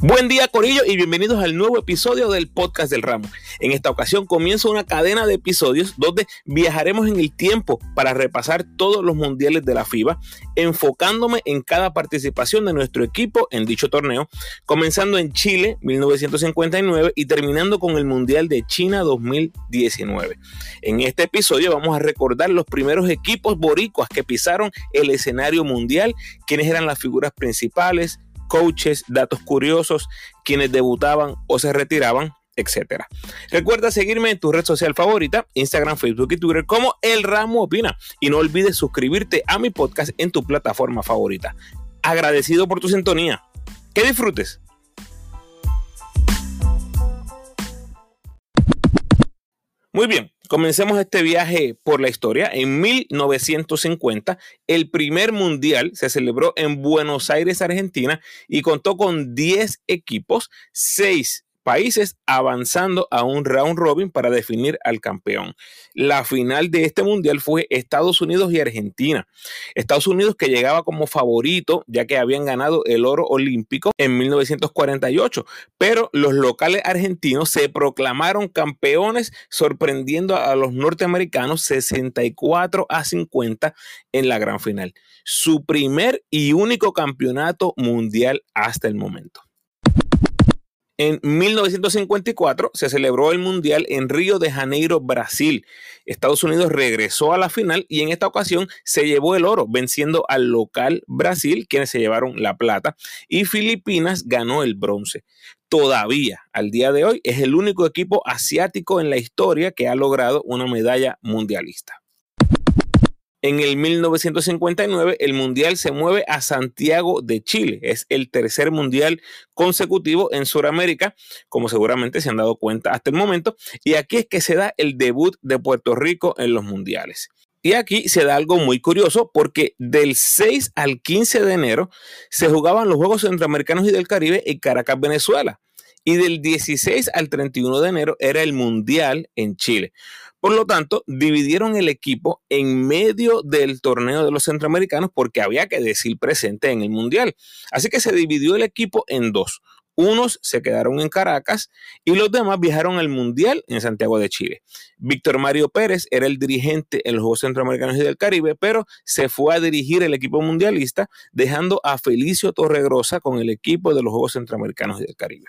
Buen día Corillo y bienvenidos al nuevo episodio del podcast del ramo. En esta ocasión comienza una cadena de episodios donde viajaremos en el tiempo para repasar todos los mundiales de la FIBA, enfocándome en cada participación de nuestro equipo en dicho torneo, comenzando en Chile 1959 y terminando con el Mundial de China 2019. En este episodio vamos a recordar los primeros equipos boricuas que pisaron el escenario mundial, quienes eran las figuras principales, coaches, datos curiosos, quienes debutaban o se retiraban, etc. Recuerda seguirme en tu red social favorita, Instagram, Facebook y Twitter como El Ramo Opina. Y no olvides suscribirte a mi podcast en tu plataforma favorita. Agradecido por tu sintonía. Que disfrutes. Muy bien, comencemos este viaje por la historia. En 1950, el primer mundial se celebró en Buenos Aires, Argentina, y contó con 10 equipos, 6 países avanzando a un round robin para definir al campeón. La final de este mundial fue Estados Unidos y Argentina. Estados Unidos que llegaba como favorito ya que habían ganado el oro olímpico en 1948, pero los locales argentinos se proclamaron campeones sorprendiendo a los norteamericanos 64 a 50 en la gran final. Su primer y único campeonato mundial hasta el momento. En 1954 se celebró el Mundial en Río de Janeiro, Brasil. Estados Unidos regresó a la final y en esta ocasión se llevó el oro, venciendo al local Brasil, quienes se llevaron la plata, y Filipinas ganó el bronce. Todavía, al día de hoy, es el único equipo asiático en la historia que ha logrado una medalla mundialista. En el 1959 el Mundial se mueve a Santiago de Chile. Es el tercer Mundial consecutivo en Sudamérica, como seguramente se han dado cuenta hasta el momento. Y aquí es que se da el debut de Puerto Rico en los Mundiales. Y aquí se da algo muy curioso porque del 6 al 15 de enero se jugaban los Juegos Centroamericanos y del Caribe en Caracas, Venezuela. Y del 16 al 31 de enero era el Mundial en Chile. Por lo tanto, dividieron el equipo en medio del torneo de los centroamericanos porque había que decir presente en el Mundial. Así que se dividió el equipo en dos. Unos se quedaron en Caracas y los demás viajaron al Mundial en Santiago de Chile. Víctor Mario Pérez era el dirigente en los Juegos Centroamericanos y del Caribe, pero se fue a dirigir el equipo mundialista, dejando a Felicio Torregrosa con el equipo de los Juegos Centroamericanos y del Caribe.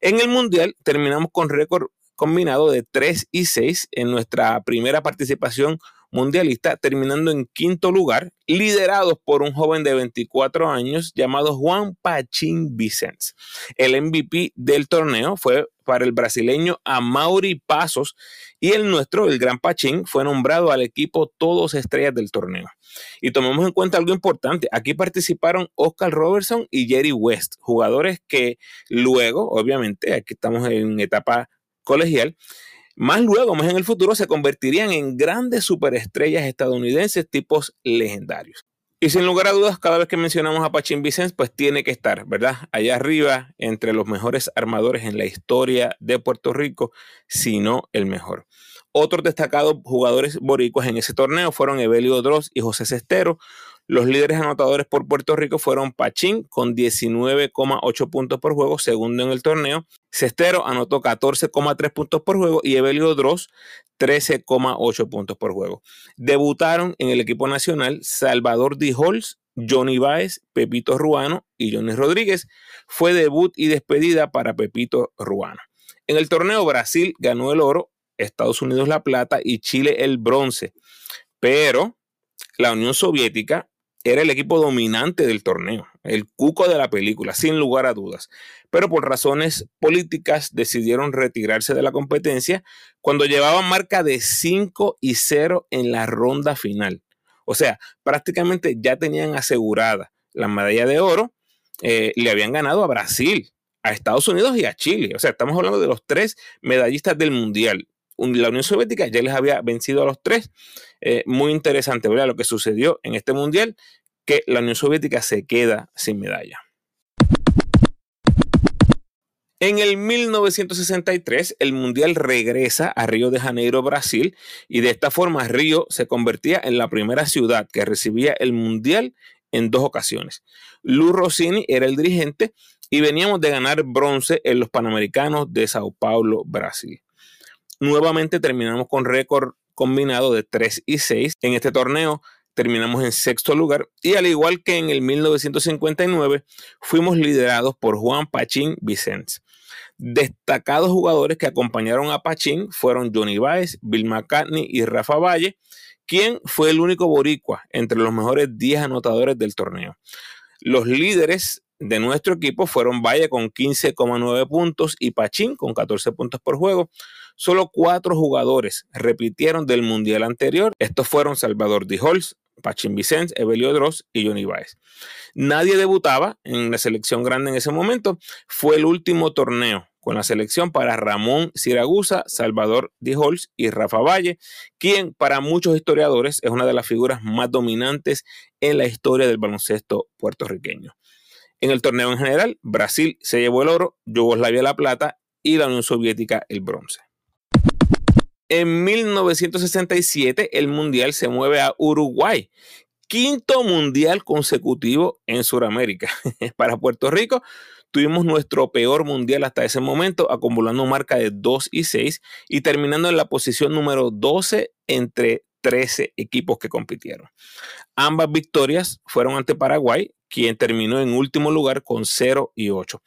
En el Mundial terminamos con récord combinado de 3 y 6 en nuestra primera participación mundialista, terminando en quinto lugar, liderados por un joven de 24 años llamado Juan Pachín Vicens. El MVP del torneo fue para el brasileño Amaury Pasos y el nuestro, el Gran Pachín, fue nombrado al equipo todos estrellas del torneo. Y tomemos en cuenta algo importante, aquí participaron Oscar Robertson y Jerry West, jugadores que luego, obviamente, aquí estamos en etapa colegial, más luego, más en el futuro, se convertirían en grandes superestrellas estadounidenses tipos legendarios. Y sin lugar a dudas, cada vez que mencionamos a Pachín Vicens, pues tiene que estar, ¿verdad? Allá arriba, entre los mejores armadores en la historia de Puerto Rico, si no el mejor. Otros destacados jugadores boricuas en ese torneo fueron Evelio Dross y José Cestero, los líderes anotadores por Puerto Rico fueron Pachín con 19,8 puntos por juego, segundo en el torneo. Cestero anotó 14,3 puntos por juego y Evelio Dross 13,8 puntos por juego. Debutaron en el equipo nacional Salvador Dijols, Johnny Baez, Pepito Ruano y Johnny Rodríguez. Fue debut y despedida para Pepito Ruano. En el torneo Brasil ganó el oro, Estados Unidos la plata y Chile el bronce. Pero la Unión Soviética era el equipo dominante del torneo, el cuco de la película, sin lugar a dudas. Pero por razones políticas decidieron retirarse de la competencia cuando llevaban marca de 5 y 0 en la ronda final. O sea, prácticamente ya tenían asegurada la medalla de oro, eh, le habían ganado a Brasil, a Estados Unidos y a Chile. O sea, estamos hablando de los tres medallistas del Mundial la Unión Soviética ya les había vencido a los tres. Eh, muy interesante, ¿verdad? Lo que sucedió en este mundial, que la Unión Soviética se queda sin medalla. En el 1963, el Mundial regresa a Río de Janeiro, Brasil, y de esta forma Río se convertía en la primera ciudad que recibía el Mundial en dos ocasiones. Lou Rossini era el dirigente y veníamos de ganar bronce en los Panamericanos de Sao Paulo, Brasil. Nuevamente terminamos con récord combinado de 3 y 6 en este torneo terminamos en sexto lugar y al igual que en el 1959 fuimos liderados por Juan Pachín Vicens. Destacados jugadores que acompañaron a Pachín fueron Johnny Baez, Bill McCartney y Rafa Valle, quien fue el único boricua entre los mejores 10 anotadores del torneo. Los líderes de nuestro equipo fueron Valle con 15,9 puntos y Pachín con 14 puntos por juego. Solo cuatro jugadores repitieron del mundial anterior. Estos fueron Salvador Dijols, Pachín Vicens, Evelio Dross y Johnny Baez. Nadie debutaba en la selección grande en ese momento. Fue el último torneo con la selección para Ramón Siragusa, Salvador Dijols y Rafa Valle, quien para muchos historiadores es una de las figuras más dominantes en la historia del baloncesto puertorriqueño. En el torneo en general, Brasil se llevó el oro, Yugoslavia la plata y la Unión Soviética el bronce. En 1967 el Mundial se mueve a Uruguay, quinto Mundial consecutivo en Sudamérica. Para Puerto Rico tuvimos nuestro peor Mundial hasta ese momento, acumulando marca de 2 y 6 y terminando en la posición número 12 entre 13 equipos que compitieron. Ambas victorias fueron ante Paraguay, quien terminó en último lugar con 0 y 8.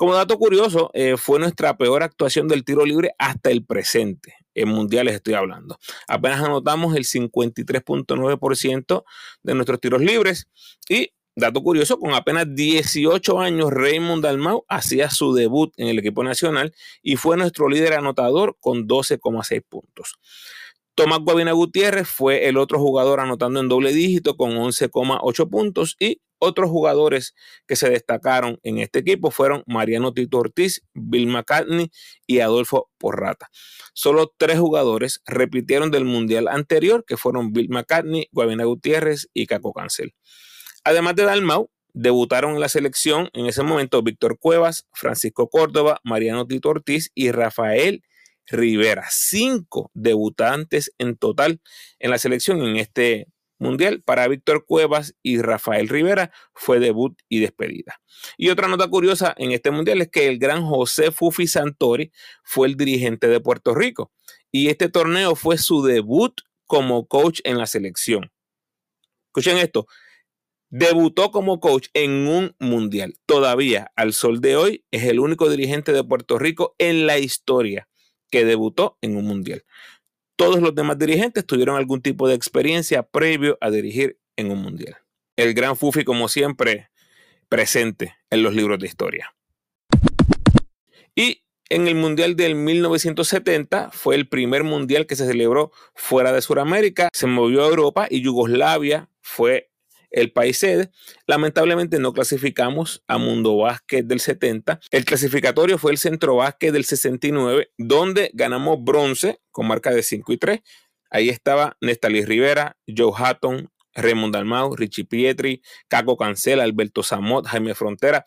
Como dato curioso, eh, fue nuestra peor actuación del tiro libre hasta el presente. En mundiales estoy hablando. Apenas anotamos el 53.9% de nuestros tiros libres. Y, dato curioso, con apenas 18 años, Raymond Dalmau hacía su debut en el equipo nacional y fue nuestro líder anotador con 12,6 puntos. Tomás Guavina Gutiérrez fue el otro jugador anotando en doble dígito con 11,8 puntos y otros jugadores que se destacaron en este equipo fueron Mariano Tito Ortiz, Bill McCartney y Adolfo Porrata. Solo tres jugadores repitieron del mundial anterior, que fueron Bill McCartney, Guavina Gutiérrez y Caco Cancel. Además de Dalmau, debutaron en la selección en ese momento Víctor Cuevas, Francisco Córdoba, Mariano Tito Ortiz y Rafael Rivera. Cinco debutantes en total en la selección en este mundial para Víctor Cuevas y Rafael Rivera fue debut y despedida. Y otra nota curiosa en este mundial es que el gran José Fufi Santori fue el dirigente de Puerto Rico y este torneo fue su debut como coach en la selección. Escuchen esto, debutó como coach en un mundial. Todavía al sol de hoy es el único dirigente de Puerto Rico en la historia que debutó en un mundial. Todos los demás dirigentes tuvieron algún tipo de experiencia previo a dirigir en un mundial. El gran Fufi, como siempre, presente en los libros de historia. Y en el Mundial del 1970 fue el primer mundial que se celebró fuera de Sudamérica. Se movió a Europa y Yugoslavia fue el país sede. Lamentablemente no clasificamos a Mundo Básquet del 70. El clasificatorio fue el Centro Básquet del 69, donde ganamos bronce con marca de 5 y 3. Ahí estaba Nestalí Rivera, Joe Hatton, Raymond Dalmau, Richie Pietri, Caco Cancela, Alberto Zamot, Jaime Frontera.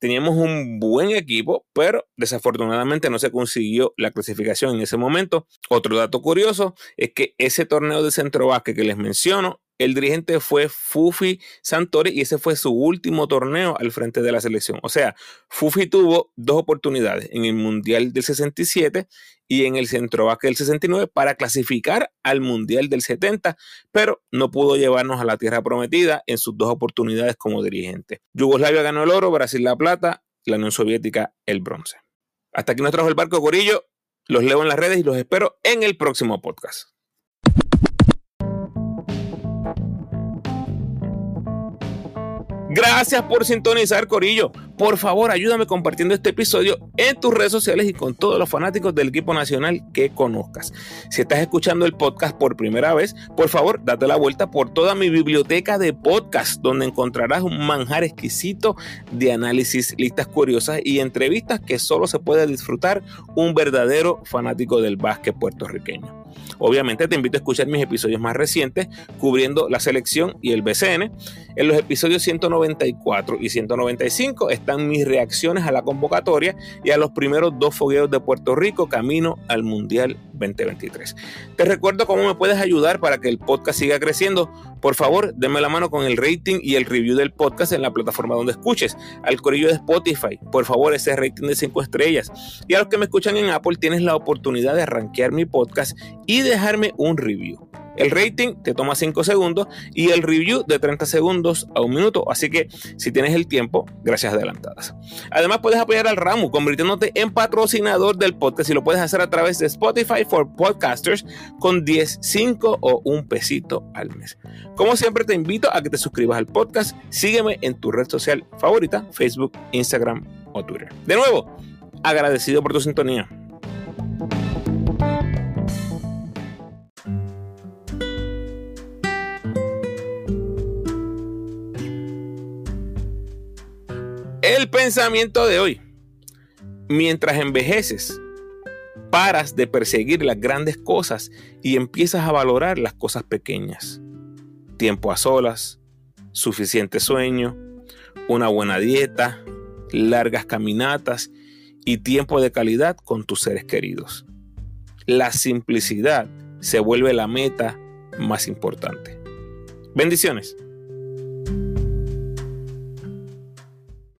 Teníamos un buen equipo, pero desafortunadamente no se consiguió la clasificación en ese momento. Otro dato curioso es que ese torneo de centro básquet que les menciono el dirigente fue Fufi Santori y ese fue su último torneo al frente de la selección. O sea, Fufi tuvo dos oportunidades en el Mundial del 67 y en el Centro del 69 para clasificar al Mundial del 70, pero no pudo llevarnos a la tierra prometida en sus dos oportunidades como dirigente. Yugoslavia ganó el oro, Brasil la plata, la Unión Soviética el bronce. Hasta aquí nos trajo el barco Corillo. Los leo en las redes y los espero en el próximo podcast. Gracias por sintonizar, Corillo. Por favor, ayúdame compartiendo este episodio en tus redes sociales y con todos los fanáticos del equipo nacional que conozcas. Si estás escuchando el podcast por primera vez, por favor, date la vuelta por toda mi biblioteca de podcast, donde encontrarás un manjar exquisito de análisis, listas curiosas y entrevistas que solo se puede disfrutar un verdadero fanático del básquet puertorriqueño. Obviamente te invito a escuchar mis episodios más recientes cubriendo la selección y el BCN. En los episodios 194 y 195 están mis reacciones a la convocatoria y a los primeros dos fogueos de Puerto Rico camino al Mundial 2023. Te recuerdo cómo me puedes ayudar para que el podcast siga creciendo. Por favor, denme la mano con el rating y el review del podcast en la plataforma donde escuches. Al corillo de Spotify, por favor, ese rating de 5 estrellas. Y a los que me escuchan en Apple, tienes la oportunidad de arranquear mi podcast y dejarme un review. El rating te toma 5 segundos y el review de 30 segundos a un minuto. Así que si tienes el tiempo, gracias adelantadas. Además, puedes apoyar al ramo convirtiéndote en patrocinador del podcast y lo puedes hacer a través de Spotify for Podcasters con 10, 5 o un pesito al mes. Como siempre, te invito a que te suscribas al podcast. Sígueme en tu red social favorita, Facebook, Instagram o Twitter. De nuevo, agradecido por tu sintonía. Pensamiento de hoy. Mientras envejeces, paras de perseguir las grandes cosas y empiezas a valorar las cosas pequeñas. Tiempo a solas, suficiente sueño, una buena dieta, largas caminatas y tiempo de calidad con tus seres queridos. La simplicidad se vuelve la meta más importante. Bendiciones.